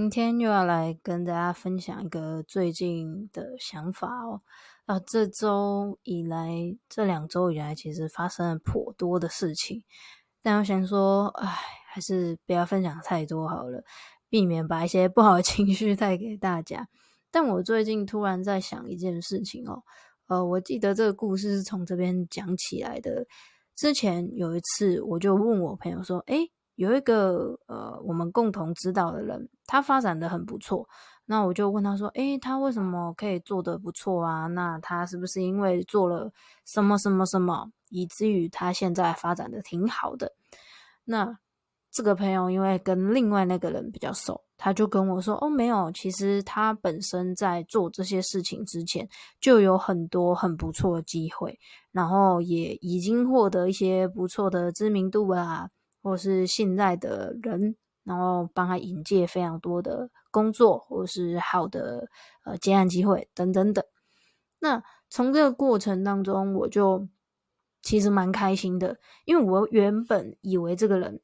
今天又要来跟大家分享一个最近的想法哦。啊，这周以来，这两周以来，其实发生了颇多的事情，但我想说，哎，还是不要分享太多好了，避免把一些不好的 情绪带给大家。但我最近突然在想一件事情哦，呃，我记得这个故事是从这边讲起来的。之前有一次，我就问我朋友说：“诶，有一个呃，我们共同知道的人，他发展得很不错。那我就问他说：‘诶，他为什么可以做得不错啊？那他是不是因为做了什么什么什么，以至于他现在发展得挺好的？’那这个朋友因为跟另外那个人比较熟。”他就跟我说：“哦，没有，其实他本身在做这些事情之前，就有很多很不错的机会，然后也已经获得一些不错的知名度啊，或是信赖的人，然后帮他引荐非常多的工作，或是好的呃接案机会等等等。那从这个过程当中，我就其实蛮开心的，因为我原本以为这个人。”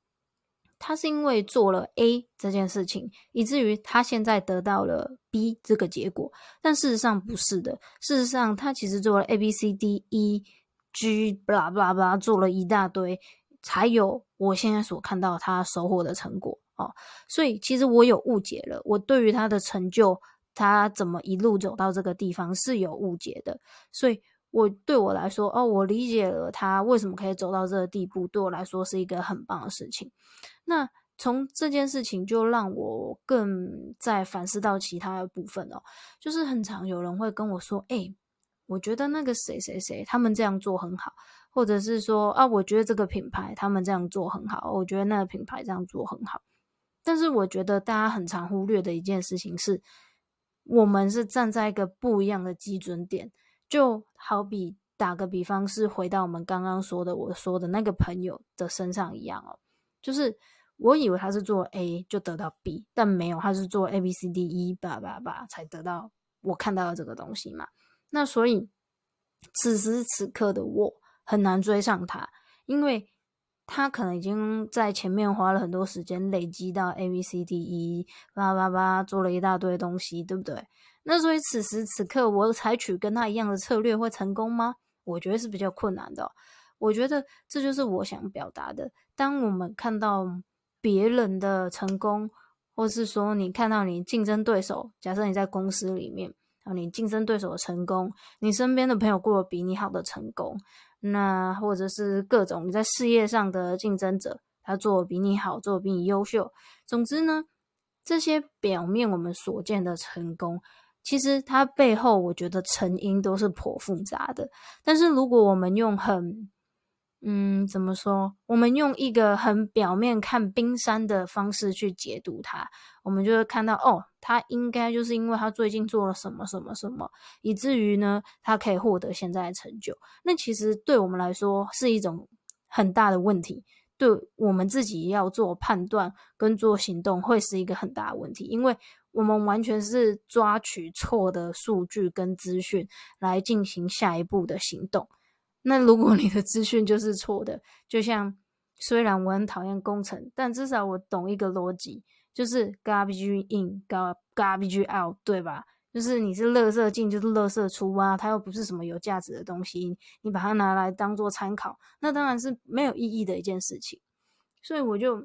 他是因为做了 A 这件事情，以至于他现在得到了 B 这个结果，但事实上不是的。事实上，他其实做了 A、B、C、D、E、G，巴拉巴拉巴拉，做了一大堆，才有我现在所看到他收获的成果哦。所以，其实我有误解了，我对于他的成就，他怎么一路走到这个地方是有误解的。所以。我对我来说，哦，我理解了他为什么可以走到这个地步，对我来说是一个很棒的事情。那从这件事情就让我更在反思到其他的部分哦，就是很常有人会跟我说，诶，我觉得那个谁谁谁他们这样做很好，或者是说啊，我觉得这个品牌他们这样做很好，我觉得那个品牌这样做很好。但是我觉得大家很常忽略的一件事情是，我们是站在一个不一样的基准点。就好比打个比方，是回到我们刚刚说的，我说的那个朋友的身上一样哦。就是我以为他是做 A 就得到 B，但没有，他是做 A B C D E 吧吧吧才得到我看到的这个东西嘛。那所以此时此刻的我很难追上他，因为他可能已经在前面花了很多时间累积到 A B C D E 吧吧吧，做了一大堆东西，对不对？那所以此时此刻，我采取跟他一样的策略会成功吗？我觉得是比较困难的。我觉得这就是我想表达的。当我们看到别人的成功，或是说你看到你竞争对手，假设你在公司里面，啊，你竞争对手的成功，你身边的朋友过得比你好的成功，那或者是各种你在事业上的竞争者，他做的比你好，做的比你优秀。总之呢，这些表面我们所见的成功。其实它背后，我觉得成因都是颇复杂的。但是如果我们用很，嗯，怎么说？我们用一个很表面看冰山的方式去解读它，我们就会看到，哦，他应该就是因为他最近做了什么什么什么，以至于呢，他可以获得现在的成就。那其实对我们来说是一种很大的问题，对我们自己要做判断跟做行动会是一个很大的问题，因为。我们完全是抓取错的数据跟资讯来进行下一步的行动。那如果你的资讯就是错的，就像虽然我很讨厌工程，但至少我懂一个逻辑，就是 garbage in，garbage out，对吧？就是你是垃圾进就是垃圾出啊，它又不是什么有价值的东西，你把它拿来当做参考，那当然是没有意义的一件事情。所以我就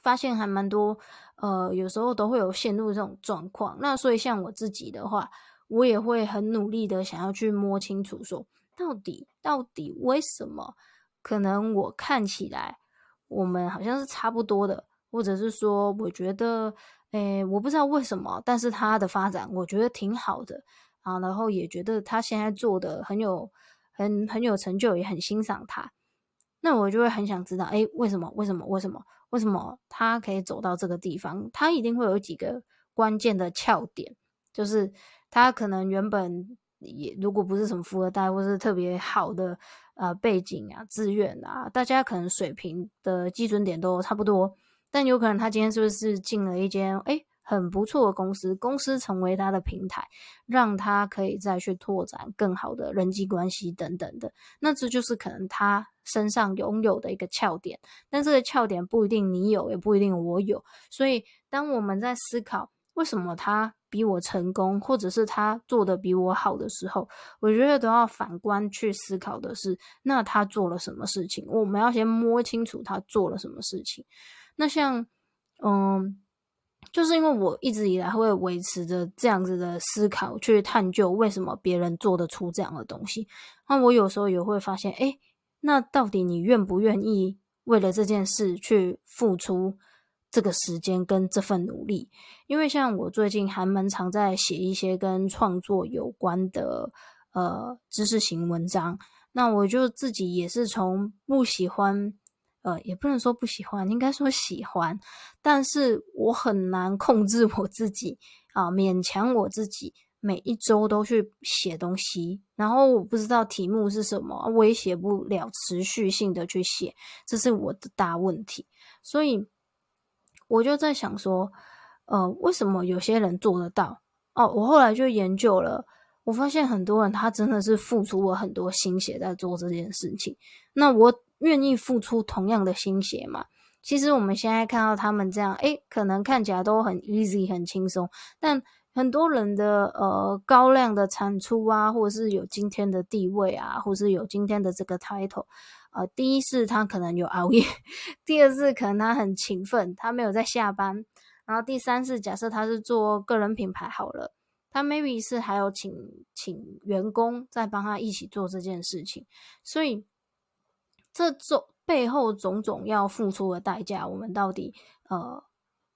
发现还蛮多，呃，有时候都会有陷入这种状况。那所以像我自己的话，我也会很努力的想要去摸清楚说，说到底到底为什么可能我看起来我们好像是差不多的，或者是说我觉得，诶，我不知道为什么，但是他的发展我觉得挺好的啊，然后也觉得他现在做的很有很很有成就，也很欣赏他。那我就会很想知道，诶，为什么？为什么？为什么？为什么他可以走到这个地方？他一定会有几个关键的窍点，就是他可能原本也如果不是什么富二代，或是特别好的呃背景啊、资源啊，大家可能水平的基准点都差不多，但有可能他今天是不是进了一间诶很不错的公司，公司成为他的平台，让他可以再去拓展更好的人际关系等等的。那这就是可能他身上拥有的一个窍点。但这个窍点不一定你有，也不一定我有。所以，当我们在思考为什么他比我成功，或者是他做的比我好的时候，我觉得都要反观去思考的是，那他做了什么事情？我们要先摸清楚他做了什么事情。那像，嗯。就是因为我一直以来会维持着这样子的思考，去探究为什么别人做得出这样的东西。那我有时候也会发现，诶，那到底你愿不愿意为了这件事去付出这个时间跟这份努力？因为像我最近还蛮常在写一些跟创作有关的呃知识型文章，那我就自己也是从不喜欢。呃，也不能说不喜欢，应该说喜欢，但是我很难控制我自己啊，勉强我自己每一周都去写东西，然后我不知道题目是什么，我也写不了持续性的去写，这是我的大问题。所以我就在想说，呃，为什么有些人做得到？哦，我后来就研究了，我发现很多人他真的是付出了很多心血在做这件事情。那我。愿意付出同样的心血嘛？其实我们现在看到他们这样，诶，可能看起来都很 easy 很轻松，但很多人的呃高量的产出啊，或者是有今天的地位啊，或是有今天的这个 title，呃，第一是他可能有熬夜，第二是可能他很勤奋，他没有在下班，然后第三是假设他是做个人品牌好了，他 maybe 是还有请请员工在帮他一起做这件事情，所以。这种背后种种要付出的代价，我们到底呃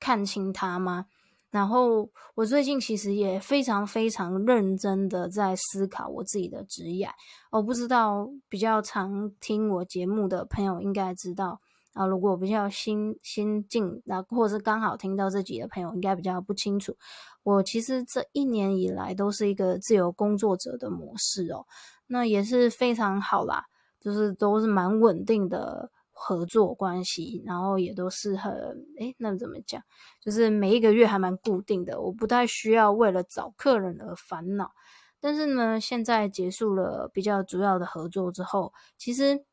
看清它吗？然后我最近其实也非常非常认真的在思考我自己的职业。我不知道比较常听我节目的朋友应该知道啊，如果比较新新进，那或者是刚好听到这集的朋友应该比较不清楚。我其实这一年以来都是一个自由工作者的模式哦，那也是非常好啦。就是都是蛮稳定的合作关系，然后也都是很诶，那怎么讲？就是每一个月还蛮固定的，我不太需要为了找客人而烦恼。但是呢，现在结束了比较主要的合作之后，其实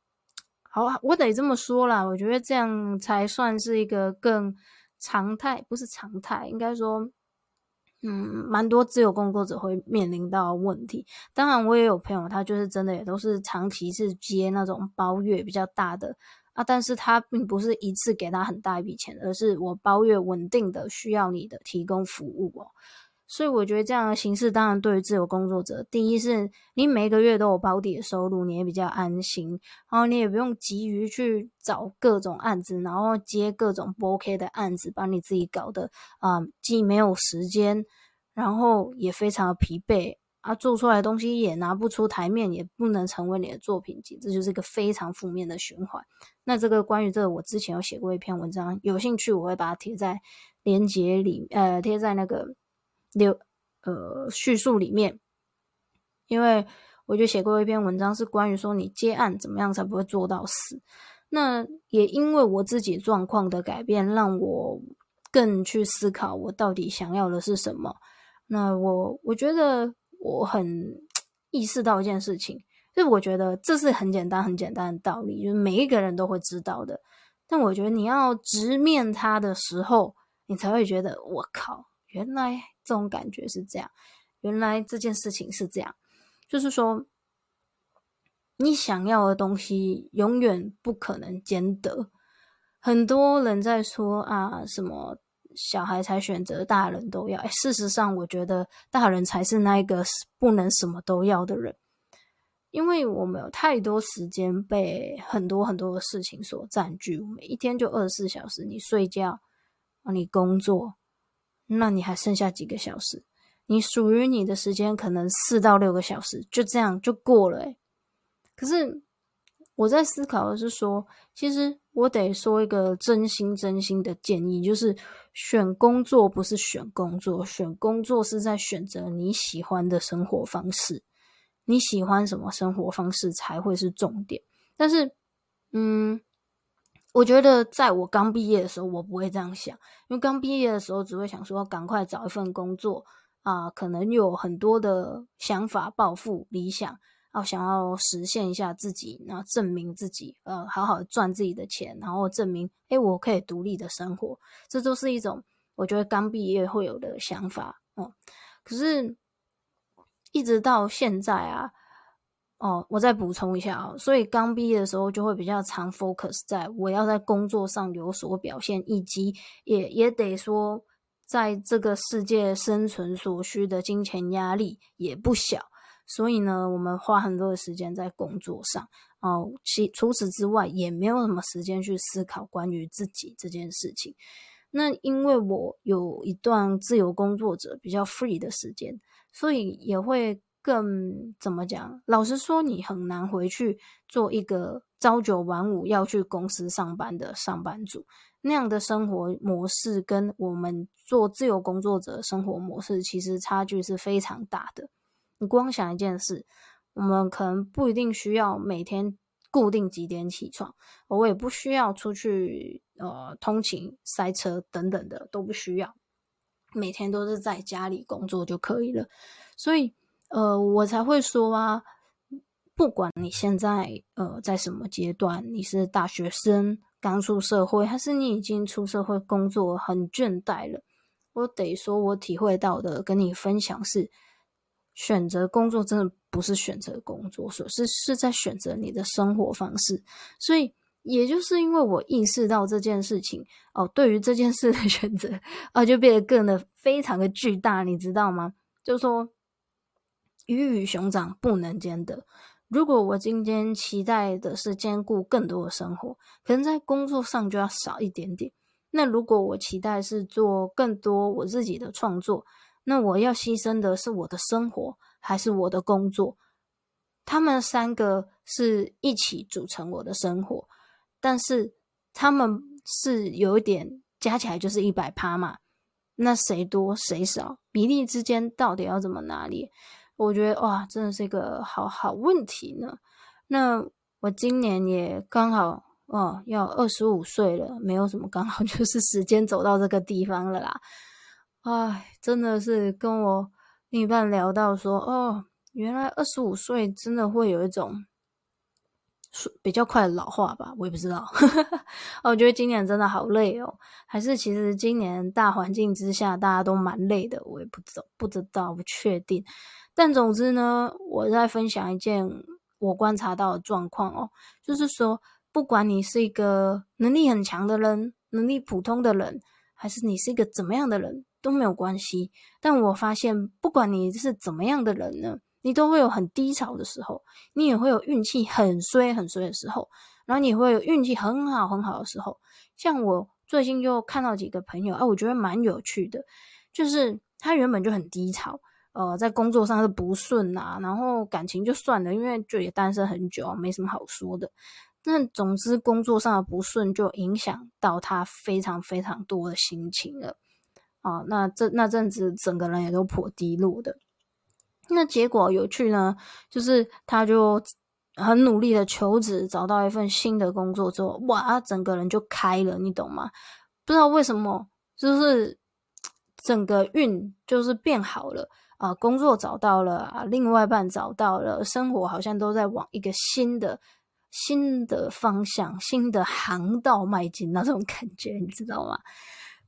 好，我得这么说啦，我觉得这样才算是一个更常态，不是常态，应该说。嗯，蛮多自由工作者会面临到问题。当然，我也有朋友，他就是真的也都是长期是接那种包月比较大的啊，但是他并不是一次给他很大一笔钱，而是我包月稳定的需要你的提供服务哦。所以我觉得这样的形式，当然对于自由工作者，第一是你每个月都有保底的收入，你也比较安心，然后你也不用急于去找各种案子，然后接各种不 OK 的案子，把你自己搞得啊、既没有时间，然后也非常的疲惫啊，做出来的东西也拿不出台面，也不能成为你的作品集，这就是一个非常负面的循环。那这个关于这个，我之前有写过一篇文章，有兴趣我会把它贴在链接里，呃，贴在那个。留呃叙述里面，因为我就写过一篇文章，是关于说你接案怎么样才不会做到死。那也因为我自己状况的改变，让我更去思考我到底想要的是什么。那我我觉得我很意识到一件事情，就是我觉得这是很简单很简单的道理，就是每一个人都会知道的。但我觉得你要直面它的时候，你才会觉得我靠，原来。这种感觉是这样，原来这件事情是这样，就是说，你想要的东西永远不可能兼得。很多人在说啊，什么小孩才选择，大人都要。哎，事实上，我觉得大人才是那一个不能什么都要的人，因为我们有太多时间被很多很多的事情所占据。我们一天就二十四小时，你睡觉，你工作，那你还剩下几个小时？你属于你的时间可能四到六个小时，就这样就过了。哎，可是。我在思考的是说，其实我得说一个真心真心的建议，就是选工作不是选工作，选工作是在选择你喜欢的生活方式。你喜欢什么生活方式才会是重点。但是，嗯，我觉得在我刚毕业的时候，我不会这样想，因为刚毕业的时候只会想说赶快找一份工作啊，可能有很多的想法、抱负、理想。哦，想要实现一下自己，然后证明自己，呃，好好赚自己的钱，然后证明，哎，我可以独立的生活，这都是一种我觉得刚毕业会有的想法，哦，可是，一直到现在啊，哦，我再补充一下啊，所以刚毕业的时候就会比较常 focus 在我要在工作上有所表现，以及也也得说，在这个世界生存所需的金钱压力也不小。所以呢，我们花很多的时间在工作上哦。其除此之外，也没有什么时间去思考关于自己这件事情。那因为我有一段自由工作者比较 free 的时间，所以也会更怎么讲？老实说，你很难回去做一个朝九晚五要去公司上班的上班族。那样的生活模式跟我们做自由工作者生活模式，其实差距是非常大的。你光想一件事，我们可能不一定需要每天固定几点起床，我也不需要出去呃通勤塞车等等的都不需要，每天都是在家里工作就可以了。所以呃，我才会说啊，不管你现在呃在什么阶段，你是大学生刚出社会，还是你已经出社会工作很倦怠了，我得说我体会到的跟你分享是。选择工作真的不是选择工作，所是是在选择你的生活方式。所以，也就是因为我意识到这件事情哦，对于这件事的选择啊，就变得更的非常的巨大，你知道吗？就是说，鱼与熊掌不能兼得。如果我今天期待的是兼顾更多的生活，可能在工作上就要少一点点。那如果我期待是做更多我自己的创作，那我要牺牲的是我的生活，还是我的工作？他们三个是一起组成我的生活，但是他们是有一点加起来就是一百趴嘛。那谁多谁少，比例之间到底要怎么拿捏？我觉得哇，真的是一个好好问题呢。那我今年也刚好哦，要二十五岁了，没有什么刚好，就是时间走到这个地方了啦。唉，真的是跟我另一半聊到说，哦，原来二十五岁真的会有一种比较快老化吧？我也不知道。哦，我觉得今年真的好累哦，还是其实今年大环境之下大家都蛮累的，我也不知道，不知道，不确定。但总之呢，我在分享一件我观察到的状况哦，就是说，不管你是一个能力很强的人，能力普通的人，还是你是一个怎么样的人。都没有关系，但我发现，不管你是怎么样的人呢，你都会有很低潮的时候，你也会有运气很衰很衰的时候，然后你会有运气很好很好的时候。像我最近就看到几个朋友，啊，我觉得蛮有趣的，就是他原本就很低潮，呃，在工作上是不顺啊，然后感情就算了，因为就也单身很久，没什么好说的。但总之，工作上的不顺就影响到他非常非常多的心情了。啊，那这那阵子整个人也都颇低落的。那结果有趣呢，就是他就很努力的求职，找到一份新的工作之后，哇，他整个人就开了，你懂吗？不知道为什么，就是 整个运就是变好了啊，工作找到了啊，另外一半找到了，生活好像都在往一个新的新的方向、新的航道迈进，那种感觉，你知道吗？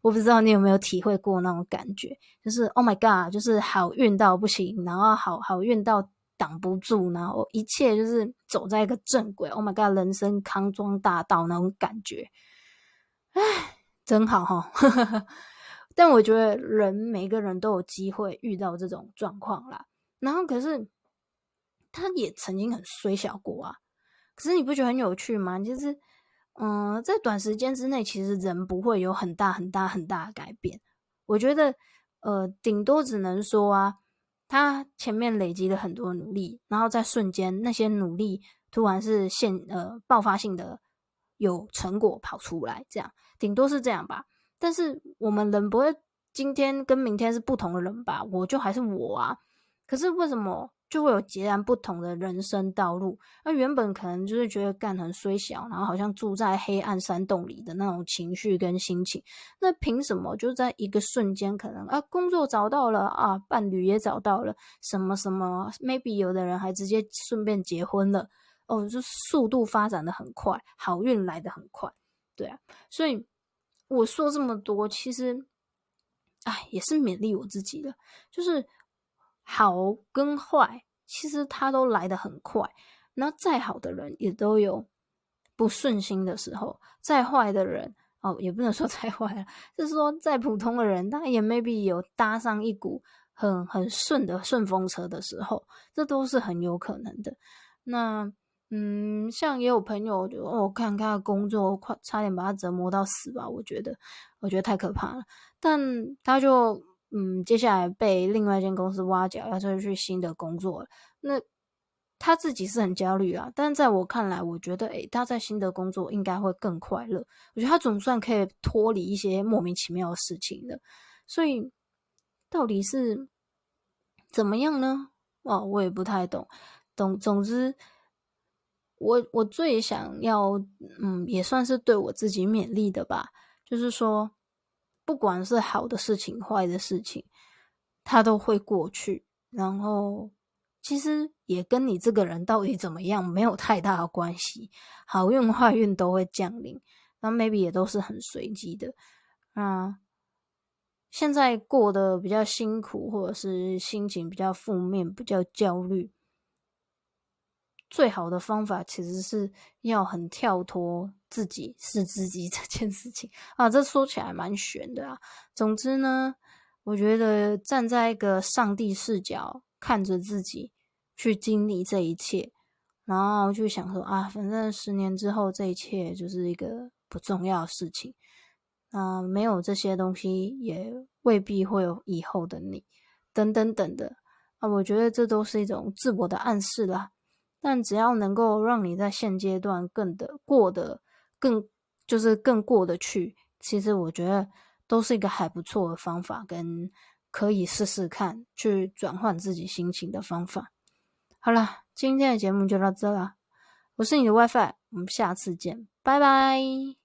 我不知道你有没有体会过那种感觉，就是 Oh my God，就是好运到不行，然后好好运到挡不住，然后一切就是走在一个正轨。Oh my God，人生康庄大道那种感觉。真好哈。但我觉得人每个人都有机会遇到这种状况啦。然后可是他也曾经很衰小过啊。可是你不觉得很有趣吗？就是嗯、在短时间之内，其实人不会有很大很大很大的改变。我觉得呃，顶多只能说啊。他前面累积了很多努力，然后在瞬间那些努力突然是现呃爆发性的有成果跑出来，这样顶多是这样吧。但是我们人不会今天跟明天是不同的人吧？我就还是我啊。可是为什么？就会有截然不同的人生道路。那原本可能就是觉得干很衰小，然后好像住在黑暗山洞里的那种情绪跟心情。那凭什么就在一个瞬间，可能啊工作找到了啊，伴侣也找到了，什么什么，maybe 有的人还直接顺便结婚了。哦，就速度发展的很快，好运来的很快，对啊。所以我说这么多，其实，哎，也是勉励我自己的，就是。好跟坏，其实他都来得很快。那再好的人也都有不顺心的时候，再坏的人哦，也不能说 再坏了，就是说再普通的人，他也 maybe 有搭上一股很很顺的顺风车的时候，这都是很有可能的。那嗯，像也有朋友就哦，看他的工作快差点把他折磨到死吧，我觉得我觉得太可怕了。但他就。嗯，接下来被另外一间公司挖角，要再去新的工作了。那他自己是很焦虑啊，但在我看来，我觉得，诶，他在新的工作应该会更快乐。我觉得他总算可以脱离一些莫名其妙的事情了。所以，到底是怎么样呢？哦，我也不太懂。总总之，我我最想要，嗯，也算是对我自己勉励的吧，就是说。不管是好的事情、坏的事情，它都会过去。然后，其实也跟你这个人到底怎么样没有太大的关系。好运、坏运都会降临，那 maybe 也都是很随机的。啊，现在过得比较辛苦，或者是心情比较负面、比较焦虑。最好的方法其实是要很跳脱自己是自己 这件事情啊，这说起来蛮玄的啊。总之呢，我觉得站在一个上帝视角看着自己去经历这一切，然后就想说啊，反正十年之后这一切就是一个不重要的事情啊，没有这些东西也未必会有以后的你，等等等的啊，我觉得这都是一种自我的暗示啦。但只要能够让你在现阶段更的过得更，就是更过得去，其实我觉得都是一个还不错的方法，跟可以试试看去转换自己心情的方法。好了，今天的节目就到这了，我是你的 WiFi，我们下次见，拜拜。